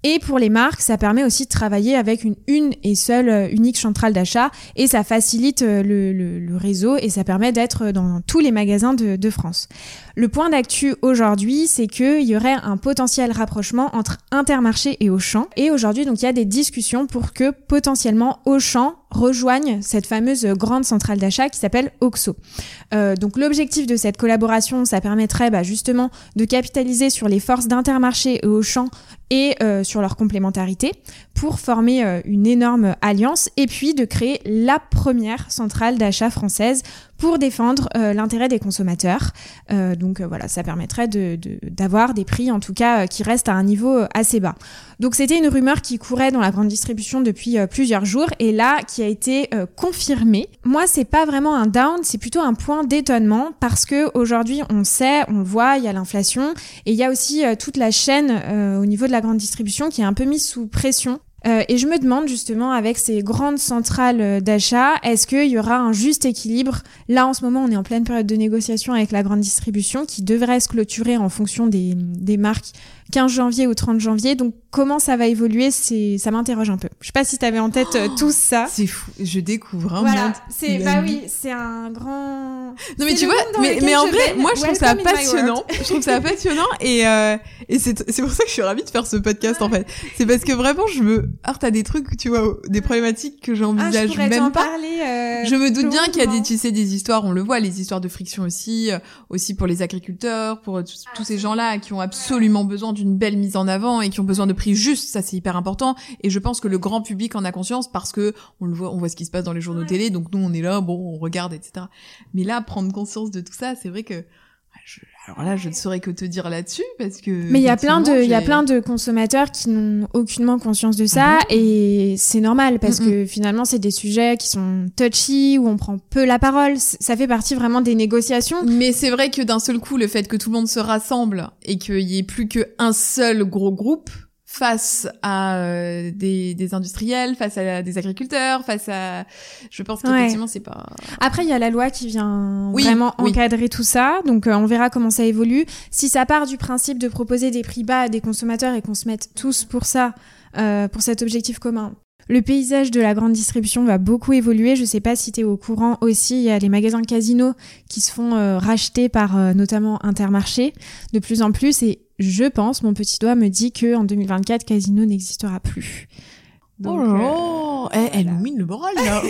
Et pour les marques, ça permet aussi de travailler avec une une et seule euh, unique centrale d'achat et ça facilite euh, le, le, réseau et ça permet d'être dans tous les magasins de, de France. Le point d'actu aujourd'hui, c'est qu'il y aurait un potentiel rapprochement entre Intermarché et Auchan. Et aujourd'hui, donc, il y a des discussions pour que potentiellement Auchan rejoignent cette fameuse grande centrale d'achat qui s'appelle OXO. Euh, donc l'objectif de cette collaboration, ça permettrait bah, justement de capitaliser sur les forces d'Intermarché et Auchan et euh, sur leur complémentarité pour former euh, une énorme alliance et puis de créer la première centrale d'achat française pour défendre euh, l'intérêt des consommateurs. Donc voilà, ça permettrait d'avoir de, des prix en tout cas qui restent à un niveau assez bas. Donc c'était une rumeur qui courait dans la grande distribution depuis plusieurs jours et là qui a été confirmée. Moi c'est pas vraiment un down, c'est plutôt un point d'étonnement parce que aujourd'hui on sait, on le voit, il y a l'inflation et il y a aussi toute la chaîne au niveau de la grande distribution qui est un peu mise sous pression. Euh, et je me demande justement avec ces grandes centrales euh, d'achat, est-ce qu'il y aura un juste équilibre? Là en ce moment on est en pleine période de négociation avec la grande distribution qui devrait se clôturer en fonction des, des marques 15 janvier ou 30 janvier. Donc comment ça va évoluer, c'est ça m'interroge un peu. Je sais pas si tu avais en tête euh, tout ça. C'est fou, je découvre un voilà, c'est bah oui, c'est un grand Non mais tu vois, mais, mais en vrai, moi je trouve ça passionnant. je trouve ça passionnant et euh, et c'est c'est pour ça que je suis ravie de faire ce podcast en fait. C'est parce que vraiment je me heurte à des trucs, tu vois, des problématiques que j'envisage ah, même pas. Parler, euh, je me doute bien qu'il y a des tu sais des histoires, on le voit, les histoires de friction aussi, euh, aussi pour les agriculteurs, pour tous ces gens-là qui ont absolument besoin d'une belle mise en avant et qui ont besoin de prix justes, ça c'est hyper important. Et je pense que le grand public en a conscience parce que on le voit, on voit ce qui se passe dans les journaux télé, donc nous on est là, bon, on regarde, etc. Mais là, prendre conscience de tout ça, c'est vrai que je, alors là, je ne saurais que te dire là-dessus parce que. Mais il y a plein de, il y a plein de consommateurs qui n'ont aucunement conscience de ça mhm. et c'est normal parce que finalement c'est des sujets qui sont touchy où on prend peu la parole. Ça fait partie vraiment des négociations. Mais c'est vrai que d'un seul coup, le fait que tout le monde se rassemble et qu'il y ait plus qu'un seul gros groupe, face à euh, des, des, industriels, face à des agriculteurs, face à... Je pense qu'effectivement, c'est pas... Après, il y a la loi qui vient vraiment encadrer tout ça, donc euh, on verra comment ça évolue. Si ça part du principe de proposer des prix bas à des consommateurs et qu'on se mette tous pour ça, euh, pour cet objectif commun, le paysage de la grande distribution va beaucoup évoluer. Je sais pas si tu es au courant aussi, il y a les magasins casino qui se font racheter par notamment Intermarché de plus en plus et je pense, mon petit doigt me dit que en 2024, Casino n'existera plus. Donc, oh euh, elle nous mine le moral là.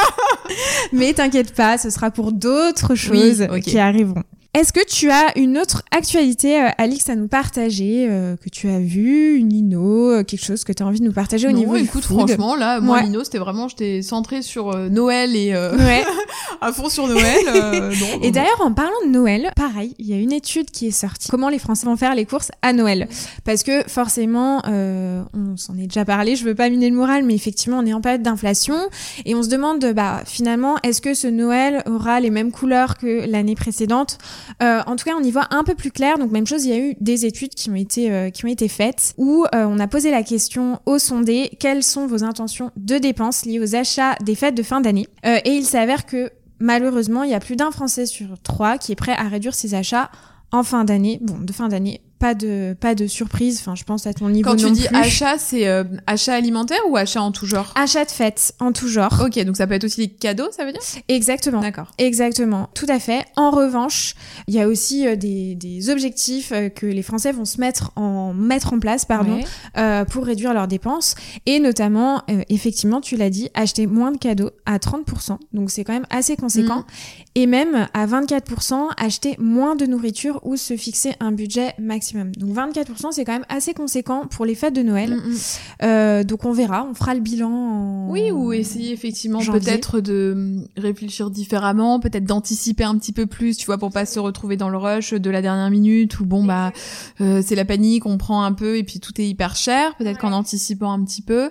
Mais t'inquiète pas, ce sera pour d'autres choses qui arriveront. Est-ce que tu as une autre actualité, euh, Alix, à nous partager, euh, que tu as vu, une Nino, euh, quelque chose que tu as envie de nous partager au non, niveau écoute, franchement, là, moi, Nino, c'était vraiment, j'étais centrée sur Noël et ouais. à fond sur Noël. non, et d'ailleurs, en parlant de Noël, pareil, il y a une étude qui est sortie. Comment les Français vont faire les courses à Noël? Parce que forcément, on s'en est déjà parlé, je veux pas miner le moral, mais effectivement, on est en période d'inflation et on se demande, bah, finalement, est-ce que ce Noël aura les mêmes couleurs que l'année précédente? Euh, en tout cas, on y voit un peu plus clair. Donc même chose, il y a eu des études qui ont été euh, qui ont été faites où euh, on a posé la question aux sondés quelles sont vos intentions de dépenses liées aux achats des fêtes de fin d'année? et il s'avère que malheureusement, il y a plus d'un Français sur trois qui est prêt à réduire ses achats en fin d'année, bon, de fin d'année, pas de pas de surprise. Enfin, je pense à ton niveau. Quand tu dis achat, c'est euh, achat alimentaire ou achat en tout genre? Achat de fête en tout genre. Ok, donc ça peut être aussi des cadeaux, ça veut dire? Exactement. D'accord. Exactement, tout à fait. En revanche, il y a aussi euh, des, des objectifs euh, que les Français vont se mettre en mettre en place, pardon, pour réduire leurs dépenses et notamment, effectivement, tu l'as dit, acheter moins de cadeaux à 30%. Donc c'est quand même assez conséquent. Mm. Et même à 24%, acheter moins de nourriture ou se fixer un budget maximum donc 24%, c'est quand même assez conséquent pour les fêtes de Noël. Mm, mm. Euh, donc on verra, on fera le bilan. En oui, ou essayer effectivement peut-être de mm, réfléchir différemment, peut-être d'anticiper un petit peu plus, tu vois, pour pas se retrouver dans le rush de la dernière minute où bon bah euh, c'est la panique, on prend un peu et puis tout est hyper cher. Peut-être qu'en anticipant un petit peu.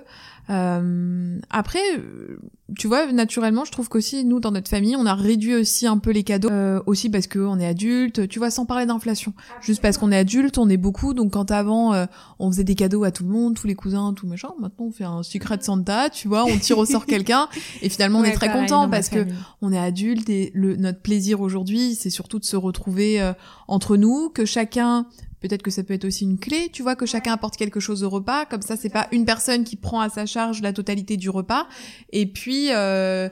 Euh, après, tu vois, naturellement, je trouve qu'aussi nous dans notre famille, on a réduit aussi un peu les cadeaux, euh, aussi parce que on est adulte. Tu vois, sans parler d'inflation, juste parce qu'on est adulte, on est beaucoup. Donc quand avant euh, on faisait des cadeaux à tout le monde, tous les cousins, tout machin, maintenant on fait un secret de Santa, tu vois, on tire au sort quelqu'un et finalement on est très content parce que on est adulte et le notre plaisir aujourd'hui, c'est surtout de se retrouver euh, entre nous, que chacun Peut-être que ça peut être aussi une clé, tu vois, que chacun apporte quelque chose au repas. Comme ça, c'est pas une personne qui prend à sa charge la totalité du repas. Et puis, euh,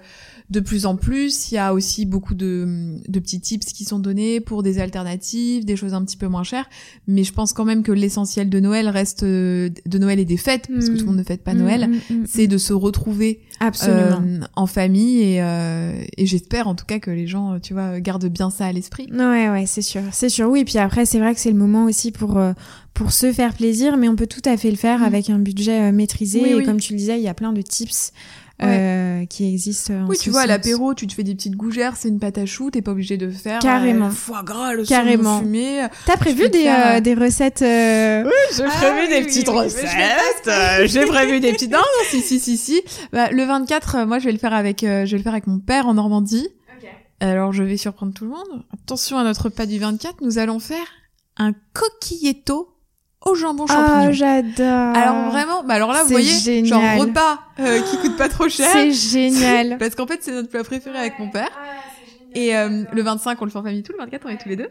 de plus en plus, il y a aussi beaucoup de, de petits tips qui sont donnés pour des alternatives, des choses un petit peu moins chères. Mais je pense quand même que l'essentiel de Noël reste euh, de Noël et des fêtes, parce que tout le monde ne fête pas Mm, Noël. mm, mm, C'est de se retrouver Absolument. euh, en famille et, euh, et j'espère en tout cas que les gens, tu vois, gardent bien ça à l'esprit. Ouais, ouais, c'est sûr, c'est sûr. Oui, puis après, c'est vrai que c'est le moment aussi pour euh, pour se faire plaisir, mais on peut tout à fait le faire Mm. avec un budget maîtrisé. Oui, et oui. comme tu le disais, il y a plein de tips euh, qui existent. en Oui, tu vois, à l'apéro, tu te fais des petites gougères, c'est une pâte à choux, t'es pas obligé de faire Carrément. euh, foie gras, le Carrément. fumé. T'as prévu des, faire, euh, euh, des recettes euh, J'ai Ah prévu oui, des oui, petites oui, recettes. euh, J'ai prévu des petites. Non, non, si, si, si, si. Bah, le 24, euh, moi, je vais le faire avec, euh, je vais le faire avec mon père en Normandie. Alors, je vais surprendre tout le monde. Attention à notre pas du 24, nous allons faire un coquilletto au jambon champignon. Ah, j'adore. alors vraiment, bah alors là, vous voyez, génial. genre repas euh, qui coûte pas trop cher. c'est génial. Parce qu'en fait, c'est notre plat préféré avec mon père. Et euh, le 25, on le fait en famille tout, le 24, on est tous les deux.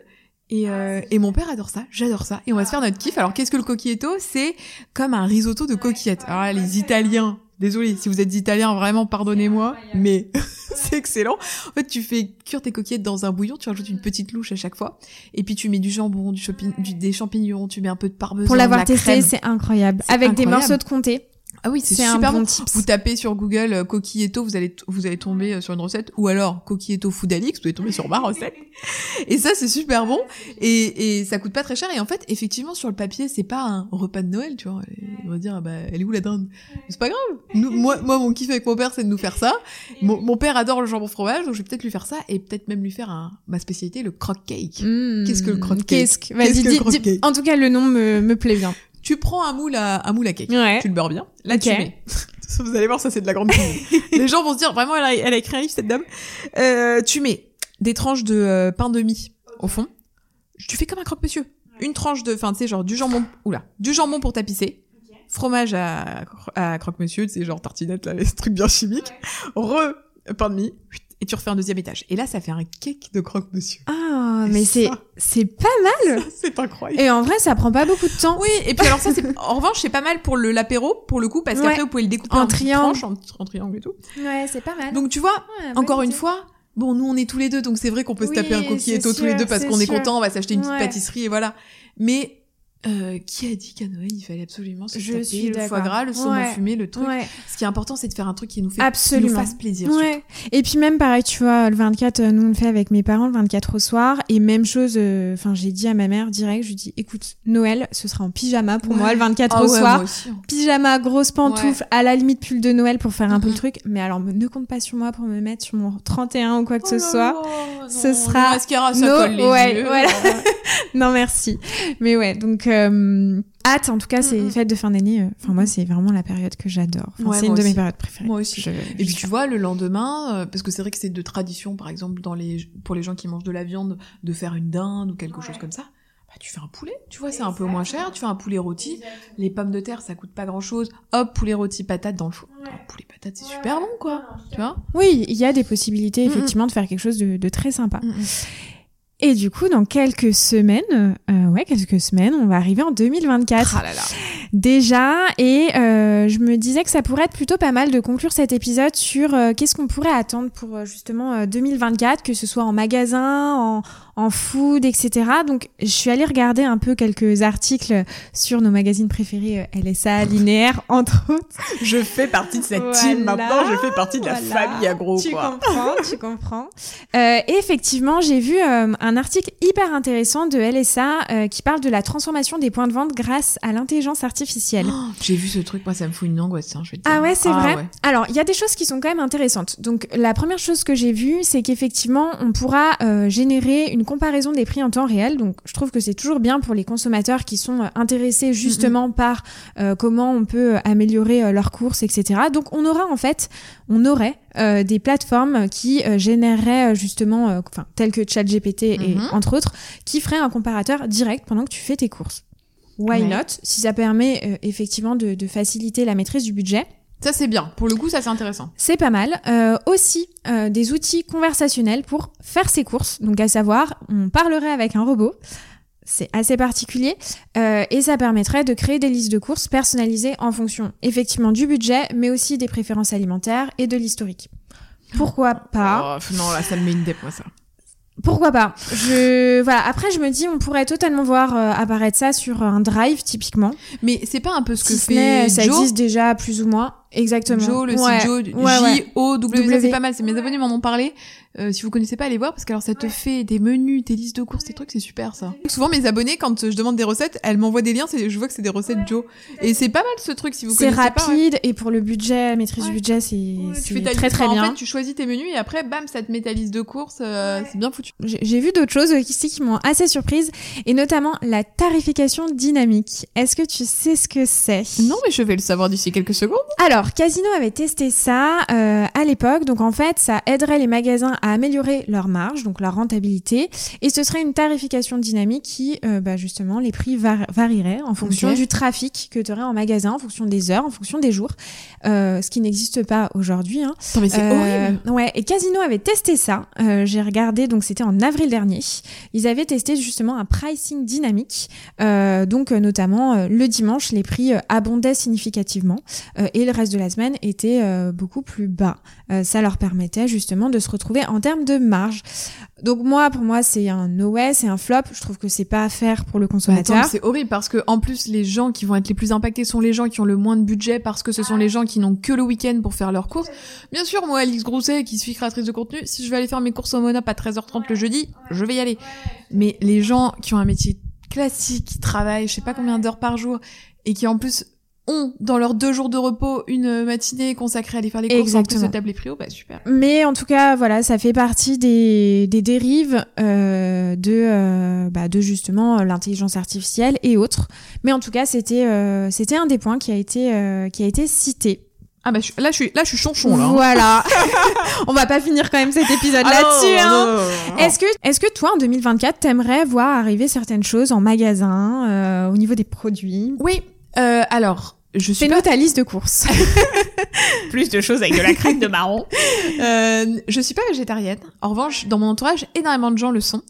Et, euh, et mon père adore ça, j'adore ça. Et on va se faire notre kiff. Alors, qu'est-ce que le coquilletto C'est comme un risotto de coquillettes. Alors là, les Italiens, désolé, si vous êtes Italiens, vraiment, pardonnez-moi, mais c'est excellent. En fait, tu fais cuire tes coquillettes dans un bouillon, tu rajoutes une petite louche à chaque fois. Et puis, tu mets du jambon, du, chopi- du- des champignons, tu mets un peu de parmesan, Pour l'avoir la testé, c'est incroyable. Avec des morceaux de comté. Ah oui, c'est C'est un super bon bon. tips. Vous tapez sur Google euh, coquilletto, vous allez vous allez tomber euh, sur une recette, ou alors coquilletto foodalix, vous allez tomber sur ma recette. Et ça, c'est super bon, et, et ça coûte pas très cher. Et en fait, effectivement, sur le papier, c'est pas un repas de Noël, tu vois. Et On va dire, ah bah, elle est où la dinde? C'est pas grave. Nous, moi, moi, mon kiff avec mon père, c'est de nous faire ça. Mon, mon père adore le jambon fromage, donc je vais peut-être lui faire ça, et peut-être même lui faire un, ma spécialité, le croque cake. Mmh. Qu'est-ce que le croque-cake Qu'est-ce que... Qu'est-ce Vas-y, que le dis- dis- En tout cas, le nom me, me plaît bien. Tu prends un moule à, un moule à cake. Ouais. Tu le beurres bien. Là, tu mets. Vous allez voir, ça, c'est de la grande cuisine. Les gens vont se dire, vraiment, elle a, elle a écrit un livre, cette dame. Euh, tu mets des tranches de euh, pain de mie au fond. Tu fais comme un croque-monsieur. Une tranche de, enfin, tu sais, genre du jambon, oula, du jambon pour tapisser. Fromage à, à croque-monsieur, tu sais, genre tartinette, là, les trucs bien chimiques. Re, pain de mie. Et tu refais un deuxième étage. Et là, ça fait un cake de croque-monsieur. Ah, Et mais c'est, c'est pas mal. C'est incroyable. Et en vrai, ça prend pas beaucoup de temps. Oui, et puis alors ça, c'est en revanche, c'est pas mal pour le l'apéro, pour le coup, parce Ouais. qu'après, vous pouvez le découper En en, triangle. tranches, en, en triangle et tout. Ouais, c'est pas mal. Donc tu vois, Ouais, bonne encore une idée. fois, bon, nous on est tous les deux, donc c'est vrai qu'on peut se taper un coquilletto tous les deux parce qu'on est content, on va s'acheter une petite pâtisserie et voilà. Mais euh, qui a dit qu'à Noël il fallait absolument se Je taper suis le foie gras, le saumon Ouais. fumé, le truc Ouais. Ce qui est important, c'est de faire un truc qui nous fait, qui Absolument. nous fasse plaisir. Ouais. Et puis même pareil, tu vois, le 24, euh, nous on le fait avec mes parents le 24 au soir. Et même chose, euh, enfin j'ai dit à ma mère direct, je lui dis, écoute, Noël, ce sera en pyjama pour moi le 24 Ah au soir. aussi, hein. Pyjama, grosse pantoufle, à la limite pull de Noël pour faire un peu le truc. Mais alors ne compte pas sur moi pour me mettre sur mon 31 ou quoi que Oh ce soit. ce sera mascara, ça no colle les yeux. voilà. non merci. Mais ouais, donc euh, hâte. En tout cas, ces Mhm. fêtes de fin d'année. euh, Enfin moi, c'est vraiment la période que j'adore. Enfin, Ouais, c'est une de mes périodes préférées. Moi aussi. Je- Et puis tu vois, le lendemain, euh, parce que c'est vrai que c'est de tradition, par exemple, dans les, pour les gens qui mangent de la viande, de faire une dinde ou quelque chose comme ça. Bah, tu fais un poulet, tu vois, c'est un peu moins cher. Tu fais un poulet rôti. Les pommes de terre, ça coûte pas grand chose. Hop, poulet rôti, patate dans le four. Oh, poulet patate, c'est super bon, quoi. Tu vois Oui, il y a des possibilités Mhm. effectivement de faire quelque chose de, de très sympa. Et du coup, dans quelques semaines, euh, ouais, quelques semaines, on va arriver en 2024 Ah là là. déjà. Et euh, je me disais que ça pourrait être plutôt pas mal de conclure cet épisode sur euh, qu'est-ce qu'on pourrait attendre pour euh, justement euh, 2024, que ce soit en magasin, en, en food, etc. Donc, je suis allée regarder un peu quelques articles sur nos magazines préférés, euh, LSA, Linéaire, entre autres. Je fais partie de cette Voilà, team maintenant. Je fais partie de la Voilà. famille agro, tu quoi. comprends, tu comprends. Euh, et effectivement, j'ai vu euh, un article hyper intéressant de LSA euh, qui parle de la transformation des points de vente grâce à l'intelligence artificielle. Oh, J'ai vu ce truc, moi, ça me fout une angoisse, hein, je vais te dire. Ah ouais, c'est vrai. ouais. Alors, il y a des choses qui sont quand même intéressantes. Donc, la première chose que j'ai vue, c'est qu'effectivement, on pourra générer une comparaison des prix en temps réel. Donc, je trouve que c'est toujours bien pour les consommateurs qui sont intéressés justement par euh, comment on peut améliorer leurs courses, etc. Donc, on aura en fait, on aurait des plateformes qui généreraient euh, justement, euh, enfin, telles que ChatGPT et Mhm. entre autres, qui feraient un comparateur direct pendant que tu fais tes courses. Why Ouais. not? Si ça permet euh, effectivement de, de faciliter la maîtrise du budget. Ça, c'est bien. Pour le coup, ça, c'est intéressant. C'est pas mal. Euh, aussi, euh, des outils conversationnels pour faire ses courses. Donc, à savoir, on parlerait avec un robot. C'est assez particulier euh, et ça permettrait de créer des listes de courses personnalisées en fonction effectivement du budget, mais aussi des préférences alimentaires et de l'historique. Pourquoi pas Oh, non, là, ça me met une moi, ça. Pourquoi pas Je voilà. Après, je me dis, on pourrait totalement voir euh, apparaître ça sur un drive typiquement. Mais c'est pas un peu ce que ce fait n'est, ça Joe existe déjà plus ou moins. Exactement. Joe, le Ouais. site Joe, Ouais, ouais. J-O-W, W. c'est pas mal, c'est mes abonnés m'en ont parlé. Euh, si vous connaissez pas, allez voir, parce que alors ça te fait des menus, des listes de courses, des trucs, c'est super ça. Souvent mes abonnés, quand je demande des recettes, elles m'envoient des liens, c'est- je vois que c'est des recettes Joe. Et c'est pas mal ce truc, si vous C'est connaissez pas. ouais. rapide et pour le budget, maîtrise Ouais. du budget, c'est Ouais, c'est très très bien. En fait, tu choisis tes menus et après, bam, ça te met ta liste de courses, euh, c'est bien foutu. J'ai j'ai vu d'autres choses ici qui m'ont assez surprise, et notamment la tarification dynamique. Est-ce que tu sais ce que c'est? Non, mais je vais le savoir d'ici quelques secondes. Alors, Casino avait testé ça euh, à l'époque, donc en fait, ça aiderait les magasins à améliorer leur marge, donc leur rentabilité, et ce serait une tarification dynamique qui, euh, bah, justement, les prix var- varieraient en fonction du trafic que tu aurais en magasin, en fonction des heures, en fonction des jours, euh, ce qui n'existe pas aujourd'hui. Hein. Non, mais c'est horrible. Ouais, et Casino avait testé ça. J'ai regardé, donc c'était en avril dernier. Ils avaient testé justement un pricing dynamique. Donc notamment le dimanche, les prix abondaient significativement et le reste de la semaine était euh, beaucoup plus bas. Euh, ça leur permettait justement de se retrouver en termes de marge. Donc moi, pour moi, c'est un no way, c'est un flop. Je trouve que c'est pas à faire pour le Attends, consommateur. c'est horrible parce que en plus les gens qui vont être les plus impactés sont les gens qui ont le moins de budget parce que ce sont les gens qui n'ont que le week-end pour faire leurs courses. Bien sûr, moi Alix Grousset qui suis créatrice de contenu, si je vais aller faire mes courses au Monop à 13h30 le jeudi, je vais y aller. Mais les gens qui ont un métier classique, qui travaillent je sais pas combien d'heures par jour et qui en plus ont dans leurs deux jours de repos une matinée consacrée à aller faire les courses Exactement. de taper les hauts, bah super. Mais en tout cas, voilà, ça fait partie des, des dérives euh, de, euh, bah, de justement euh, l'intelligence artificielle et autres. Mais en tout cas, c'était euh, c'était un des points qui a été euh, qui a été cité. Ah bah je- là je suis là je suis chonchon là. hein. Voilà. On va pas finir quand même cet épisode Ah là-dessus. hein. Est-ce que, est-ce que toi, en 2024, t'aimerais voir arriver certaines choses en magasin, euh, au niveau des produits? Oui, euh, alors je suis pas Fais-nous ta liste de courses. plus de choses avec de la crème de marron. Euh, je suis pas végétarienne. En revanche, dans mon entourage, énormément de gens le sont.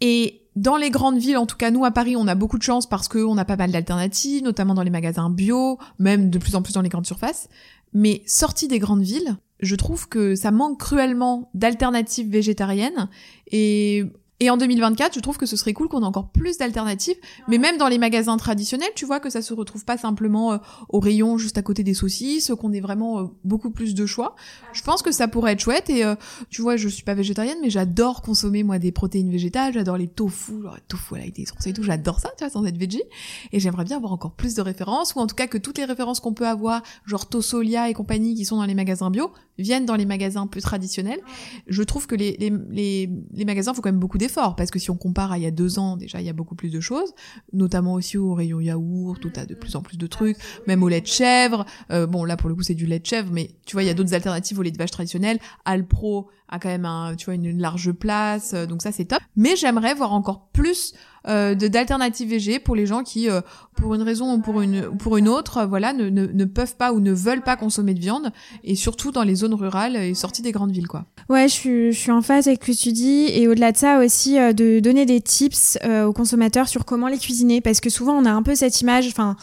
Et dans les grandes villes, en tout cas nous à Paris, on a beaucoup de chance parce qu'on a pas mal d'alternatives, notamment dans les magasins bio, même de plus en plus dans les grandes surfaces. Mais sorti des grandes villes, je trouve que ça manque cruellement d'alternatives végétariennes. Et, et en 2024, je trouve que ce serait cool qu'on ait encore plus d'alternatives. Mais même dans les magasins traditionnels, tu vois que ça se retrouve pas simplement euh, au rayon juste à côté des saucisses, qu'on ait vraiment euh, beaucoup plus de choix. Je pense que ça pourrait être chouette et euh, tu vois, je suis pas végétarienne mais j'adore consommer moi des protéines végétales, j'adore les tofu, genre les tofu avec des sources et tout, j'adore ça, tu vois, sans être veggie et j'aimerais bien avoir encore plus de références ou en tout cas que toutes les références qu'on peut avoir, genre Tosolia et compagnie qui sont dans les magasins bio, viennent dans les magasins plus traditionnels. Je trouve que les les les, les magasins font quand même beaucoup d'efforts parce que si on compare à il y a deux ans, déjà il y a beaucoup plus de choses, notamment aussi au rayon yaourt, où t'as de plus en plus de trucs, même au lait de chèvre. Euh, bon, là pour le coup c'est du lait de chèvre, mais tu vois il y a d'autres alternatives au lait de vache traditionnel. Alpro a quand même un, tu vois une large place, euh, donc ça c'est top. Mais j'aimerais voir encore plus euh, de d'alternatives végé pour les gens qui, euh, pour une raison ou pour une ou pour une autre, euh, voilà, ne, ne, ne peuvent pas ou ne veulent pas consommer de viande, et surtout dans les zones rurales et sorties des grandes villes, quoi. Ouais, je suis, je suis en phase avec ce que tu dis. Et au-delà de ça aussi, euh, de donner des tips euh, aux consommateurs sur comment les cuisiner. Parce que souvent, on a un peu cette image, enfin,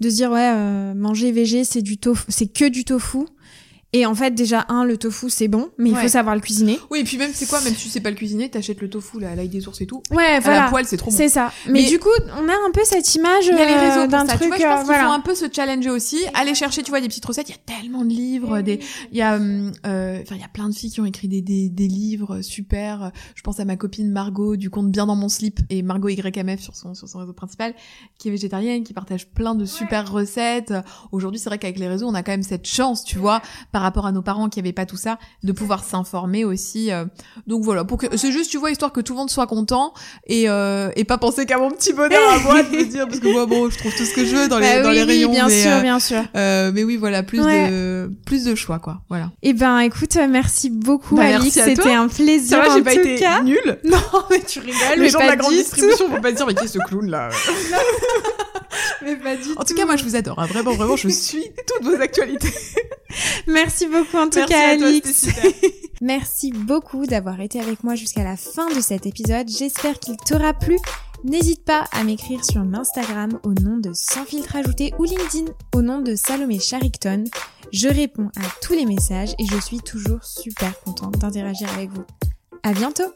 de se dire, ouais, euh, manger végé, c'est du tofu, c'est que du tofu. Et en fait, déjà, un, le tofu, c'est bon, mais il faut savoir le cuisiner. Oui, et puis même c'est quoi, même si tu sais pas le cuisiner, t'achètes le tofu là, à l'ail des ours et tout. Ouais, À la voilà. poêle, c'est trop bon. C'est ça. Mais, Mais- du coup, on a un peu cette image Il y a les euh, réseaux d'un truc. tu vois, je pense euh, qu'il voilà. faut un peu se challenger aussi. Aller chercher, tu vois, des petites recettes. Il y a tellement de livres, des, il y a, hum, euh, enfin, il y a plein de filles qui ont écrit des, des, des livres super. Je pense à ma copine Margot du compte Bien dans mon slip et Margot YMF sur son, sur son réseau principal, qui est végétarienne, qui partage plein de super recettes. Aujourd'hui, c'est vrai qu'avec les réseaux, on a quand même cette chance, tu vois, par rapport à nos parents qui avaient pas tout ça, de pouvoir s'informer aussi. euh. Donc voilà, pour que, c'est juste, tu vois, histoire que tout le monde soit content et, euh, et pas penser qu'à mon petit bonheur à moi de me dire, parce que moi, bon, je trouve tout ce que je veux dans les, Bah dans oui, les oui, rayons. bien mais, sûr, euh, bien sûr. euh, mais oui, voilà, plus Ouais. de, plus de choix, quoi. Voilà. Eh ben, écoute, euh, merci beaucoup, Bah, Alix. C'était un plaisir. Ça va, j'ai pas tout été cas. nulle. Non, mais tu rigoles. Les mais gens de pas la grande distribution vont pas dire, mais qui est ce clown là? tout. Mais pas du En tout cas, moi, je vous adore. hein. Vraiment, vraiment, je suis toutes vos actualités. Merci beaucoup en tout Merci cas, à Alix. Merci beaucoup d'avoir été avec moi jusqu'à la fin de cet épisode. J'espère qu'il t'aura plu N'hésite pas à m'écrire sur Instagram au nom de Sans filtre ajouté ou LinkedIn au nom de Salomé Charicton. Je réponds à tous les messages et je suis toujours super contente d'interagir avec vous. À bientôt!